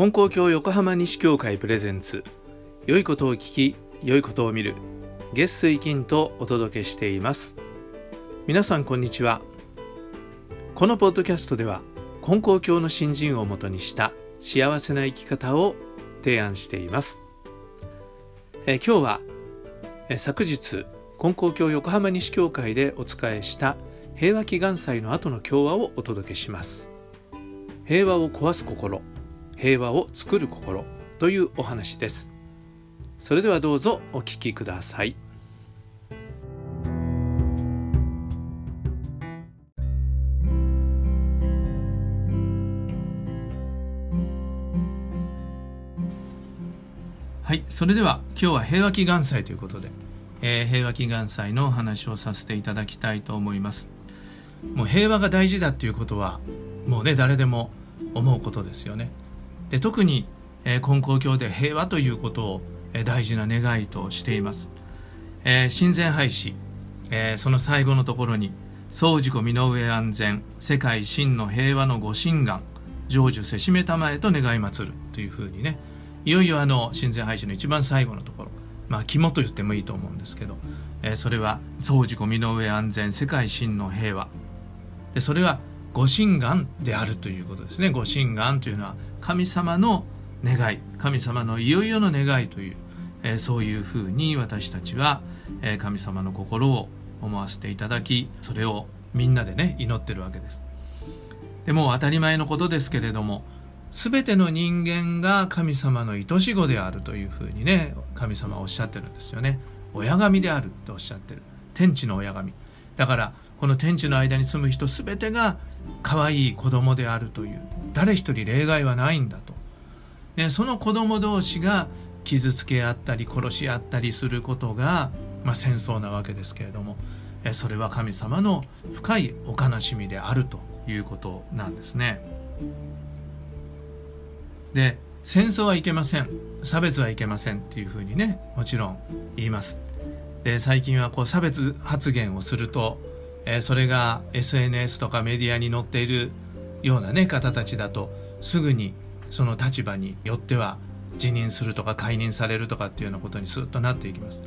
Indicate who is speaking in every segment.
Speaker 1: 金光教横浜西教会プレゼンツ。良いことを聞き良いことを見る。月水金とお届けしています。皆さんこんにちは。このポッドキャストでは金光教の新人をもとにした幸せな生き方を提案しています。え今日はえ昨日金光教横浜西教会でお伝えした平和祈願祭の後の教話をお届けします。平和を壊す心。平和を作る心というお話です。それではどうぞお聞きください。はいそれでは今日は平和祈願祭ということで、えー、平和祈願祭のお話をさせていただきたいと思います。もう平和が大事だっていうことはもうね誰でも思うことですよね。で特に、えー、金光教で平和ということを、えー、大事な願いとしています、えー、親善廃止、えー、その最後のところに総事故身の上安全世界真の平和のご神願成就せしめたまえと願い祭る。というふうにね。いよいよあの親善廃止の一番最後のところ。まあ肝と言ってもいいと思うんですけど、えー、それは総事故身の上安全世界真の平和。でそれはご神願であるということですね。ご神願というのは神様の願い神様のいよいよの願いという、えー、そういうふうに私たちは、えー、神様の心を思わせていただきそれをみんなでね祈ってるわけです。でも当たり前のことですけれども全ての人間が神様の愛し子であるというふうにね神様はおっしゃってるんですよね。親神であるっておっしゃってる。天地の親神。だからこの天地の間に住む人全てが可愛い子供であるという誰一人例外はないんだと、ね、その子供同士が傷つけ合ったり殺し合ったりすることが、まあ、戦争なわけですけれどもそれは神様の深いお悲しみであるということなんですね。で戦争はいけません差別はいけませんっていうふうにねもちろん言います。で最近はこう差別発言をするとえそれが SNS とかメディアに載っているような、ね、方たちだとすぐにその立場によっては辞任するとか解任されるとかっていうようなことにスッとなっていきます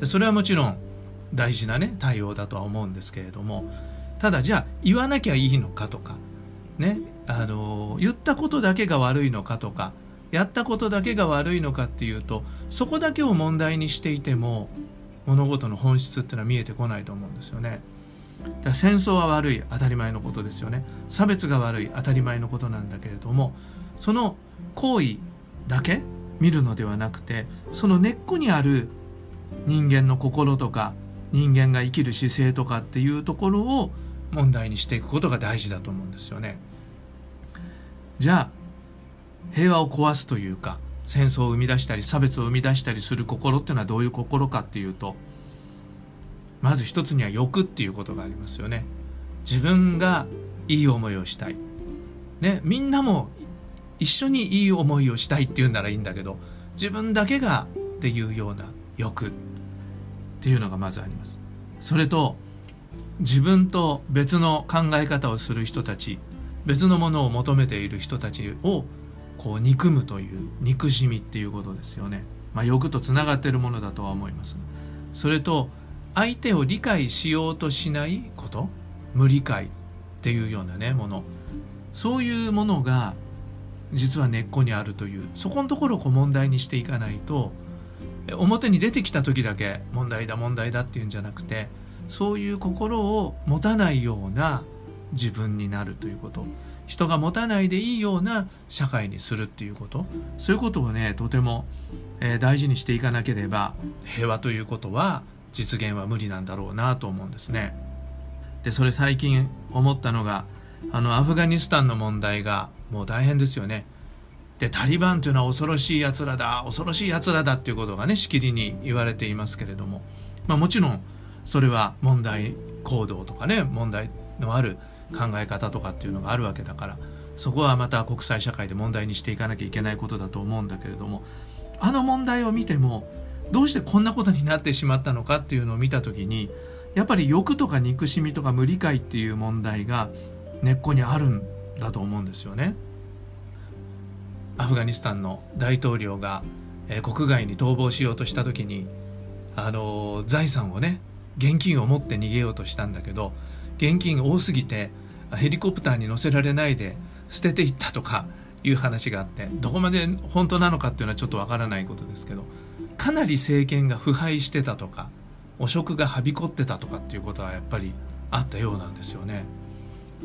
Speaker 1: でそれはもちろん大事なね対応だとは思うんですけれどもただじゃあ言わなきゃいいのかとかねあの言ったことだけが悪いのかとかやったことだけが悪いのかっていうとそこだけを問題にしていても物事の本質っていうのは見えてこないと思うんですよね。だ戦争は悪い当たり前のことですよね差別が悪い当たり前のことなんだけれどもその行為だけ見るのではなくてその根っこにある人間の心とか人間が生きる姿勢とかっていうところを問題にしていくことが大事だと思うんですよね。じゃあ平和を壊すというか戦争を生み出したり差別を生み出したりする心っていうのはどういう心かっていうとまず一つには欲っていうことがありますよね。自分がいい思いをしたい。ねみんなも一緒にいい思いをしたいっていうならいいんだけど自分だけがっていうような欲っていうのがまずあります。それと自分と別の考え方をする人たち別のものを求めている人たちをこう憎むという憎しみっていうことですよね、まあ、欲とつながっているものだとは思います。それと相手を理解しようとしないこと無理解っていうようなねもの。そういうものが実は根っこにあるというそこのところをこう問題にしていかないと表に出てきた時だけ問題だ問題だっていうんじゃなくてそういう心を持たないような自分になるということ。人が持たないでいいような社会にするっていうこと。そういうことをねとても、えー、大事にしていかなければ平和ということは実現は無理なんだろうなと思うんですね。でそれ最近思ったのがあのアフガニスタンの問題がもう大変ですよね。でタリバンというのは恐ろしいやつらだ恐ろしいやつらだっていうことがねしきりに言われていますけれども、まあ、もちろんそれは問題行動とかね問題のある考え方とかっていうのがあるわけだからそこはまた国際社会で問題にしていかなきゃいけないことだと思うんだけれどもあの問題を見てもどうしてこんなことになってしまったのかっていうのを見た時にやっぱり欲とか憎しみとか無理解っていう問題が根っこにあるんだと思うんですよね。アフガニスタンの大統領が、え、国外に逃亡しようとした時に、あの、財産をね現金を持って逃げようとしたんだけど現金多すぎてヘリコプターに乗せられないで捨てていったとかいう話があってどこまで本当なのかっていうのはちょっとわからないことですけどかなり政権が腐敗してたとか汚職がはびこってたとかっていうことはやっぱりあったようなんですよね。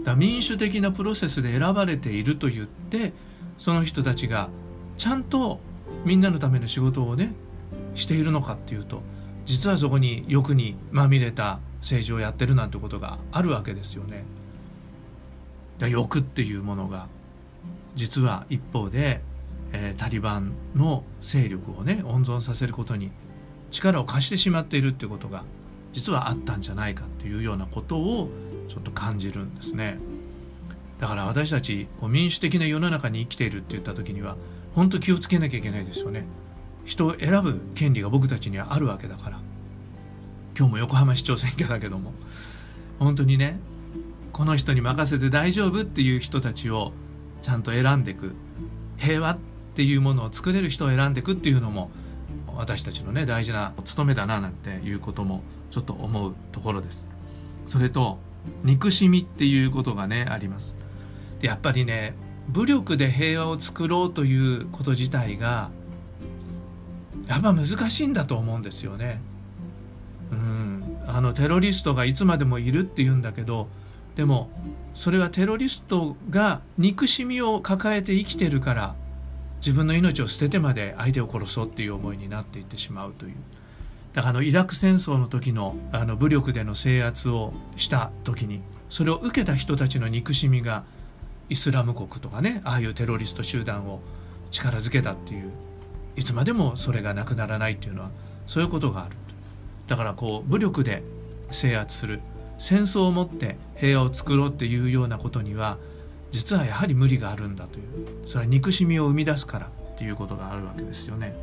Speaker 1: だ民主的なプロセスで選ばれていると言ってその人たちがちゃんとみんなのための仕事をねしているのかっていうと実はそこに欲にまみれた政治をやってるなんてことがあるわけですよね。だ欲っていうものが実は一方で、えー、タリバンの勢力をね温存させることに力を貸してしまっているってことが実はあったんじゃないかっていうようなことをちょっと感じるんですね。だから私たち民主的な世の中に生きているって言った時には本当気をつけなきゃいけないですよね。人を選ぶ権利が僕たちにはあるわけだから今日も横浜市長選挙だけども本当にねこの人に任せて大丈夫っていう人たちをちゃんと選んでいく平和っていうものを作れる人を選んでいくっていうのも私たちのね大事な務めだななんていうこともちょっと思うところです。それと憎しみっていうことがねあります。でやっぱりね武力で平和を作ろうということ自体がやっぱ難しいんだと思うんですよね。うん、あのテロリストがいつまでもいるって言うんだけどでもそれはテロリストが憎しみを抱えて生きてるから自分の命を捨ててまで相手を殺そうっていう思いになっていってしまうという。だからあのイラク戦争の時のあの武力での制圧をした時にそれを受けた人たちの憎しみがイスラム国とかねああいうテロリスト集団を力づけたっていういつまでもそれがなくならないっていうのはそういうことがある。だからこう武力で制圧する戦争をもって平和を作ろうっていうようなことには実はやはり無理があるんだというそれは憎しみを生み出すからっていうことがあるわけですよね。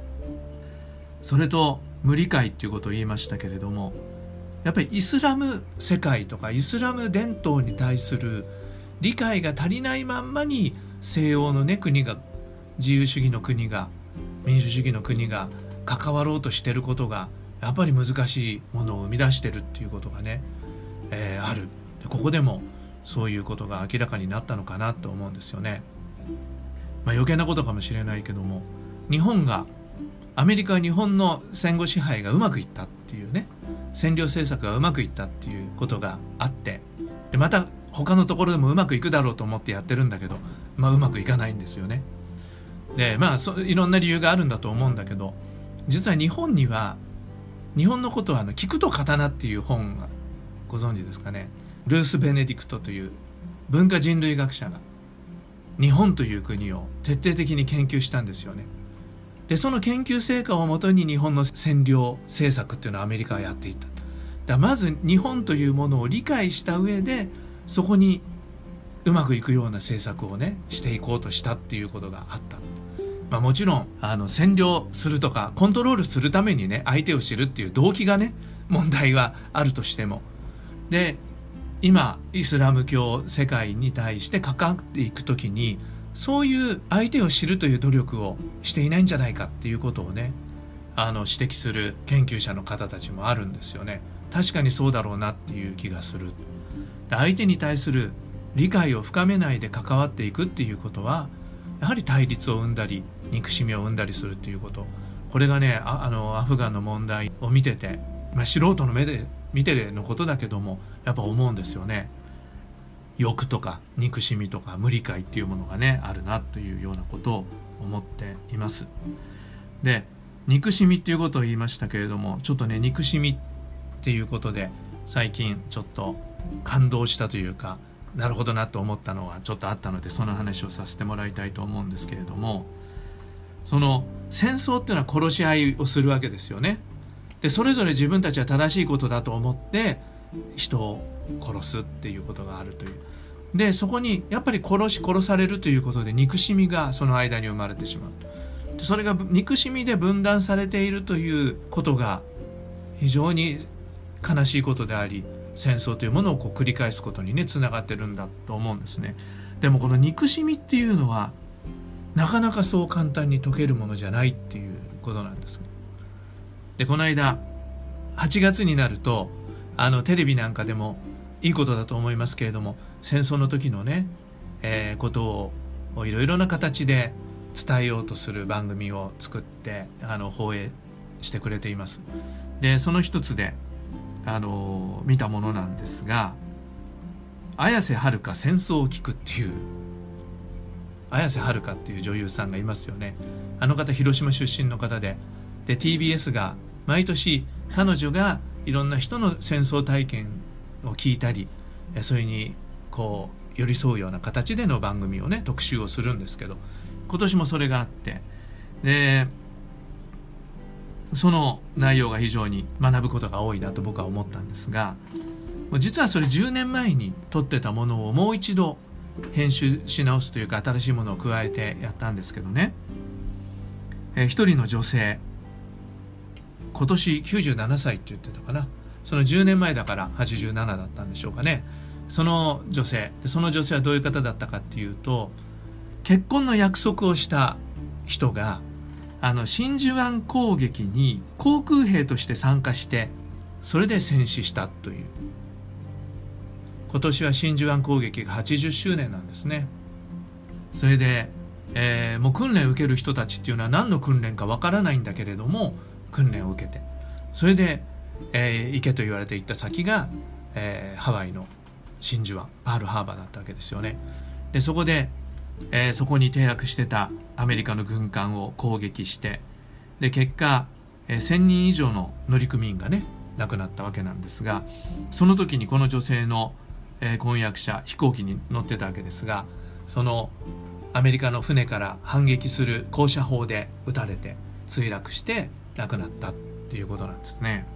Speaker 1: それと無理解っていうことを言いましたけれどもやっぱりイスラム世界とかイスラム伝統に対する理解が足りないまんまに西洋のね国が自由主義の国が民主主義の国が関わろうとしてることがやっぱり難しいものを生み出してるっていうことがね、えー、あるここでもそういうことが明らかになったのかなと思うんですよね。まあ、余計なことかもしれないけども日本がアメリカは日本の戦後支配がうまくいったっていうね占領政策がうまくいったっていうことがあってでまた他のところでもうまくいくだろうと思ってやってるんだけど、まあ、うまくいかないんですよね。でまあそいろんな理由があるんだと思うんだけど実は日本には日本のことはあの「聞くと刀」っていう本ご存知ですかね？ルース・ベネディクトという文化人類学者が日本という国を徹底的に研究したんですよね。でその研究成果をもとに日本の占領政策っていうのをアメリカはやっていた。だまず日本というものを理解した上でそこにうまくいくような政策をねしていこうとしたっていうことがあった。まあ、もちろんあの占領するとかコントロールするためにね相手を知るっていう動機がね問題はあるとしてもで今イスラム教世界に対して関わっていく時にそういう相手を知るという努力をしていないんじゃないかっていうことをねあの指摘する研究者の方たちもあるんですよね。確かにそうだろうなっていう気がする。相手に対する理解を深めないで関わっていくっていうことはやはり対立を生んだり憎しみを生んだりするっていうこと。これがねあのアフガンの問題を見てて、まあ、素人の目で見てのことだけどもやっぱ思うんですよね欲とか憎しみとか無理解っていうものがねあるなというようなことを思っていますで憎しみっていうことを言いましたけれどもちょっとね憎しみっていうことで最近ちょっと感動したというかなるほどなと思ったのはちょっとあったのでその話をさせてもらいたいと思うんですけれどもその戦争っていうのは殺し合いをするわけですよね。でそれぞれ自分たちは正しいことだと思って人を殺すっていうことがあるという。でそこにやっぱり殺し殺されるということで憎しみがその間に生まれてしまうでそれが憎しみで分断されているということが非常に悲しいことであり戦争というものをこう繰り返すことにねつながってるんだと思うんですね。でもこの憎しみっていうのはなかなかそう簡単に解けるものじゃないっていうことなんですねでこの間8月になるとあのテレビなんかでもいいことだと思いますけれども戦争の時のね、えー、ことをいろいろな形で伝えようとする番組を作ってあの放映してくれています。でその一つであの見たものなんですが綾瀬はるか戦争を聞くっていう綾瀬はるかっていう女優さんがいますよね。あの方広島出身の方でで TBS が毎年彼女がいろんな人の戦争体験を聞いたりそれにこう寄り添うような形での番組をね特集をするんですけど今年もそれがあってでその内容が非常に学ぶことが多いなと僕は思ったんですが実はそれ10年前に撮ってたものをもう一度編集し直すというか新しいものを加えてやったんですけどね、えー、一人の女性今年97歳って言ってたかな。その10年前だから87だったんでしょうかね。その女性。その女性はどういう方だったかっていうと結婚の約束をした人があの真珠湾攻撃に航空兵として参加してそれで戦死したという。今年は真珠湾攻撃が80周年なんですね。それで、えー、もう訓練を受ける人たちっていうのは何の訓練かわからないんだけれども訓練を受けて。それで、えー、行けと言われて行った先が、えー、ハワイの真珠湾パールハーバーだったわけですよね。でそこでえー、そこに停泊してたアメリカの軍艦を攻撃してで結果、えー、1,000人以上の乗組員がね亡くなったわけなんですがその時にこの女性の、えー、婚約者飛行機に乗ってたわけですがそのアメリカの船から反撃する高射砲で撃たれて墜落して亡くなったっていうことなんですね。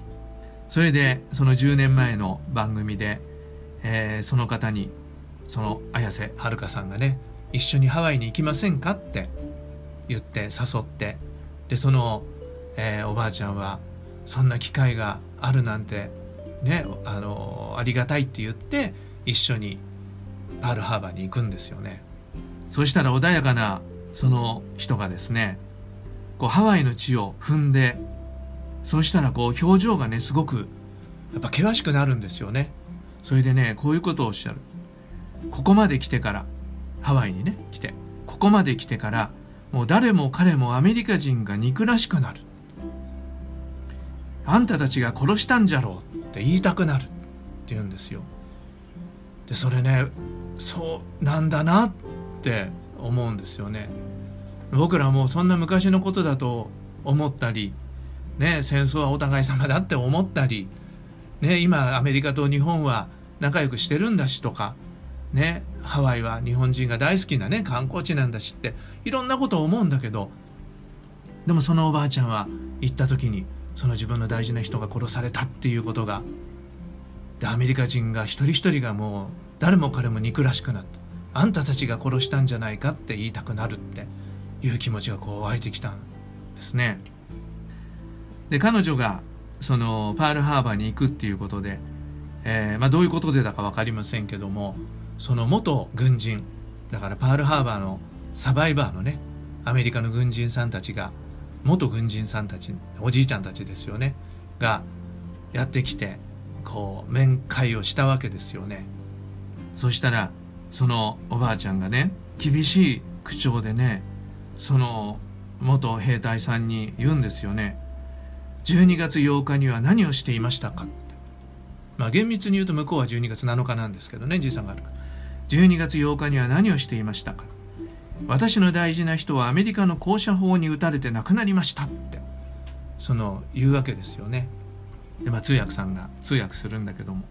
Speaker 1: それでその10年前の番組で、えー、その方にその綾瀬はるかさんがね一緒にハワイに行きませんかって言って誘ってでその、えー、おばあちゃんはそんな機会があるなんてねあのありがたいって言って一緒にパールハーバーに行くんですよねそしたら穏やかなその人がですねこうハワイの地を踏んでそうしたらこう表情がねすごくやっぱ険しくなるんですよね。それでねこういうことをおっしゃる。ここまで来てからハワイにね来て。ここまで来てからもう誰も彼もアメリカ人が憎らしくなる。あんたたちが殺したんじゃろうって言いたくなる。って言うんですよ。でそれねそうなんだなって思うんですよね僕らもそんな昔のことだと思ったりね戦争はお互い様だって思ったりね今アメリカと日本は仲良くしてるんだしとかねハワイは日本人が大好きなね観光地なんだしっていろんなことを思うんだけどでもそのおばあちゃんは行った時にその自分の大事な人が殺されたっていうことがでアメリカ人が一人一人がもう誰も彼も憎らしくなった。あんたたちが殺したんじゃないかって言いたくなるって。いう気持ちがこう湧いてきたんですね。で彼女がそのパールハーバーに行くっていうことで、えーまあ、どういうことでだか分かりませんけどもその元軍人だからパールハーバーのサバイバーのねアメリカの軍人さんたちが元軍人さんたちおじいちゃんたちですよねがやってきてこう面会をしたわけですよねそしたらそのおばあちゃんがね厳しい口調でねその元兵隊さんに言うんですよね。12月8日には何をしていましたか？まあ厳密に言うと向こうは12月7日なんですけどねじいさんがあるから12月8日には何をしていましたか？私の大事な人はアメリカの高射砲に撃たれて亡くなりましたって。その言うわけですよね。で、まあ、通訳さんが通訳するんだけども。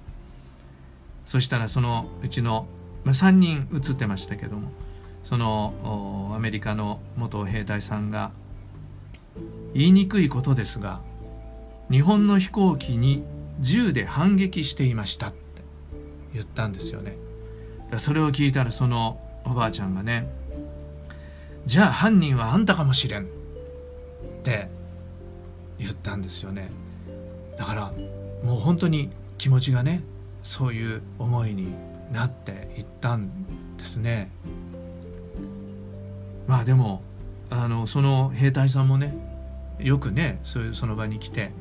Speaker 1: そしたらそのうちの、まあ、3人映ってましたけども。そのアメリカの元兵隊さんが言いにくいことですが日本の飛行機に銃で反撃していましたって言ったんですよね。それを聞いたらそのおばあちゃんがねじゃあ犯人はあんたかもしれんって言ったんですよね。だからもう本当に気持ちがねそういう思いになっていったんですね。まあでもあのその兵隊さんもねよくねそういうその場に来て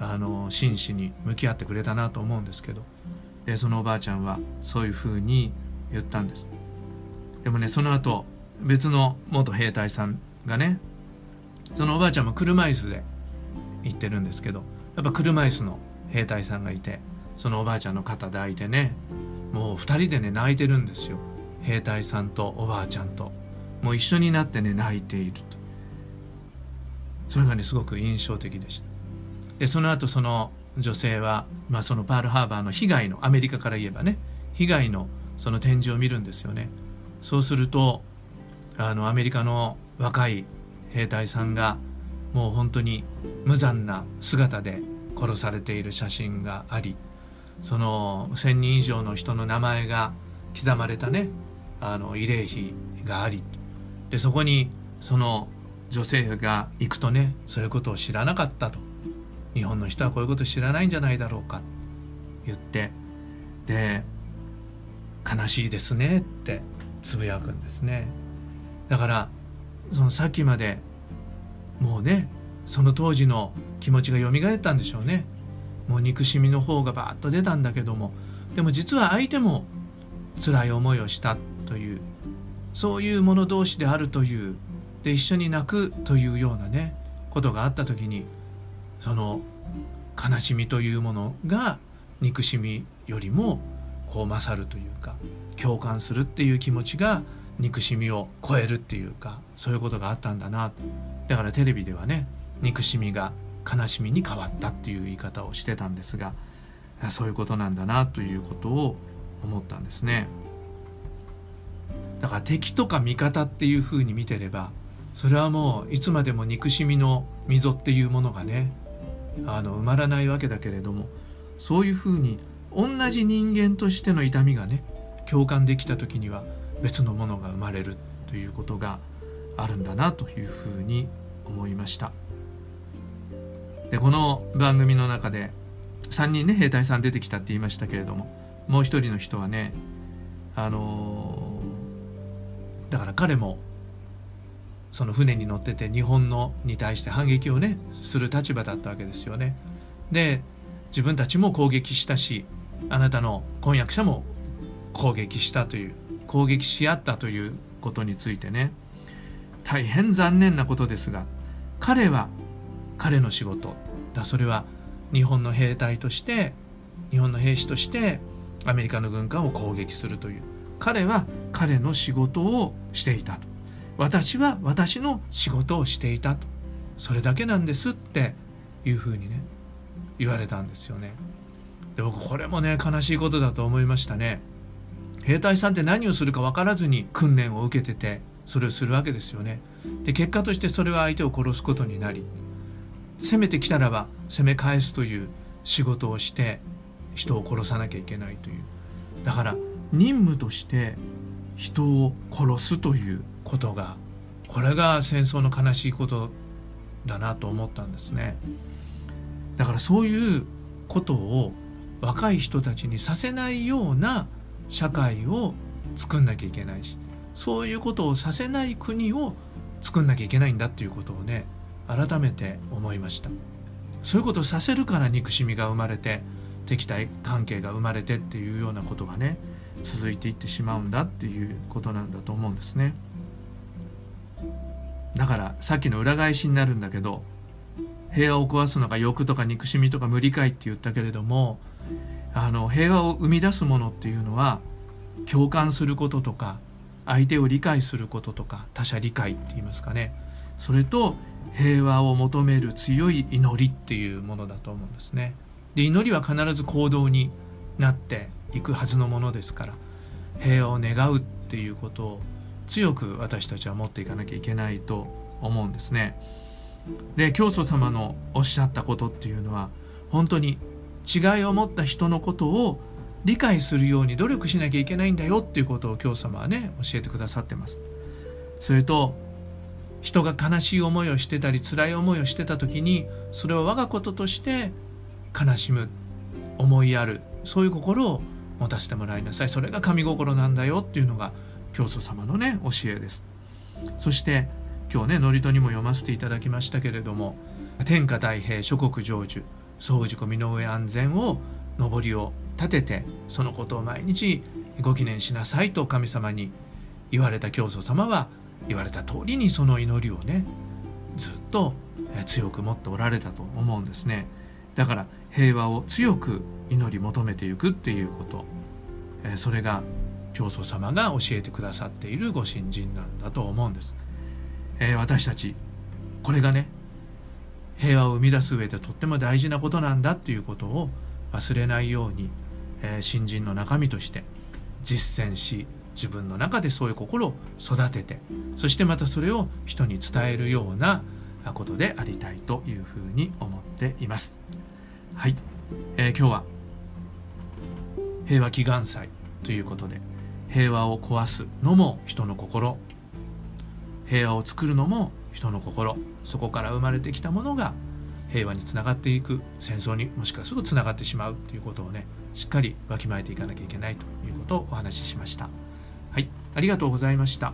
Speaker 1: あの真摯に向き合ってくれたなと思うんですけどでそのおばあちゃんはそういうふうに言ったんです。でもねその後別の元兵隊さんがねそのおばあちゃんも車椅子で行ってるんですけどやっぱ車椅子の兵隊さんがいてそのおばあちゃんの肩抱いてねもう2人でね泣いてるんですよ。兵隊さんとおばあちゃんと。もう一緒になってね泣いていると。それがねすごく印象的でした。でその後その女性は、まあ、そのパールハーバーの被害のアメリカから言えばね被害のその展示を見るんですよね。そうするとあのアメリカの若い兵隊さんがもう本当に無残な姿で殺されている写真がありその1,000人以上の人の名前が刻まれたねあの慰霊碑があり。でそこにその女性が行くとねそういうことを知らなかったと。日本の人はこういうこと知らないんじゃないだろうか。言って。で悲しいですねってつぶやくんですね。だからそのさっきまでもうねその当時の気持ちが蘇ったんでしょうね。もう憎しみの方がバーッと出たんだけども。でも実は相手も辛い思いをしたというそういう者同士であるというで一緒に泣くというようなねことがあった時にその悲しみというものが憎しみよりもこう勝るというか共感するっていう気持ちが憎しみを超えるっていうかそういうことがあったんだな。だからテレビではね憎しみが悲しみに変わったっていう言い方をしてたんですがそういうことなんだなということを思ったんですね。だから敵とか味方っていうふうに見てればそれはもういつまでも憎しみの溝っていうものがねあの埋まらないわけだけれどもそういうふうに同じ人間としての痛みがね共感できた時には別のものが生まれるということがあるんだなというふうに思いました。でこの番組の中で3人ね兵隊さん出てきたって言いましたけれどももう一人の人はねあの、だから彼もその船に乗ってて日本のに対して反撃をねする立場だったわけですよね。で自分たちも攻撃したしあなたの婚約者も攻撃したという攻撃し合ったということについてね大変残念なことですが彼は彼の仕事だそれは日本の兵隊として日本の兵士としてアメリカの軍艦を攻撃するという彼は彼の仕事をしていたと。私は私の仕事をしていたと。それだけなんですっていうふうにね言われたんですよね。で僕これもね悲しいことだと思いましたね。兵隊さんって何をするか分からずに訓練を受けててそれをするわけですよね。で結果としてそれは相手を殺すことになり攻めてきたらば攻め返すという仕事をして人を殺さなきゃいけないという。だから任務として人を殺すということがこれが戦争の悲しいことだなと思ったんですね。だからそういうことを若い人たちにさせないような社会を作んなきゃいけないしそういうことをさせない国を作んなきゃいけないんだっていうことをね改めて思いました。そういうことをさせるから憎しみが生まれて敵対関係が生まれてっていうようなことがね続いていってしまうんだっていうことなんだと思うんですねだからさっきの裏返しになるんだけど平和を壊すのが欲とか憎しみとか無理解って言ったけれどもあの平和を生み出すものっていうのは共感することとか相手を理解することとか他者理解って言いますかねそれと平和を求める強い祈りっていうものだと思うんですね。で祈りは必ず行動になっていくはずのものですから平和を願うっていうことを強く私たちは持っていかなきゃいけないと思うんですね。で教祖様のおっしゃったことっていうのは本当に違いを持った人のことを理解するように努力しなきゃいけないんだよっていうことを教祖様はね教えてくださってます。それと人が悲しい思いをしてたり辛い思いをしてた時にそれを我がこととして悲しむ思いやるそういう心を持たせてもらいなさい。それが神心なんだよっていうのが教祖様のね教えです。そして今日ね祝詞にも読ませていただきましたけれども天下太平諸国成就総事故身の上安全を上りを立ててそのことを毎日ご記念しなさいと神様に言われた教祖様は言われた通りにその祈りをねずっと強く持っておられたと思うんですね。だから平和を強く祈り求めていくっていうこと。それが教祖様が教えてくださっているご信心なんだと思うんです、え私たちこれがね平和を生み出す上でとっても大事なことなんだっていうことを忘れないように、え新人の中身として実践し自分の中でそういう心を育ててそしてまたそれを人に伝えるようなことでありたいというふうに思っています。はい、えー、今日は平和祈願祭ということで平和を壊すのも人の心。平和を作るのも人の心。そこから生まれてきたものが平和につながっていく戦争にもしかするとつながってしまうということをねしっかりわきまえていかなきゃいけないということをお話ししました。はい。ありがとうございました。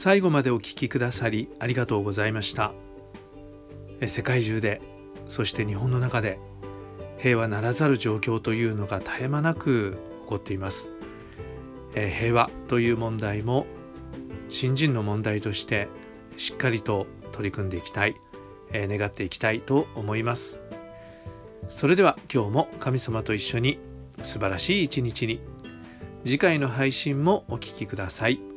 Speaker 1: 最後までお聞きくださりありがとうございました。世界中でそして日本の中で平和ならざる状況というのが絶え間なく起こっています、え平和という問題も新人の問題としてしっかりと取り組んでいきたい、え願っていきたいと思います。それでは今日も神様と一緒に素晴らしい一日に次回の配信もお聴きください。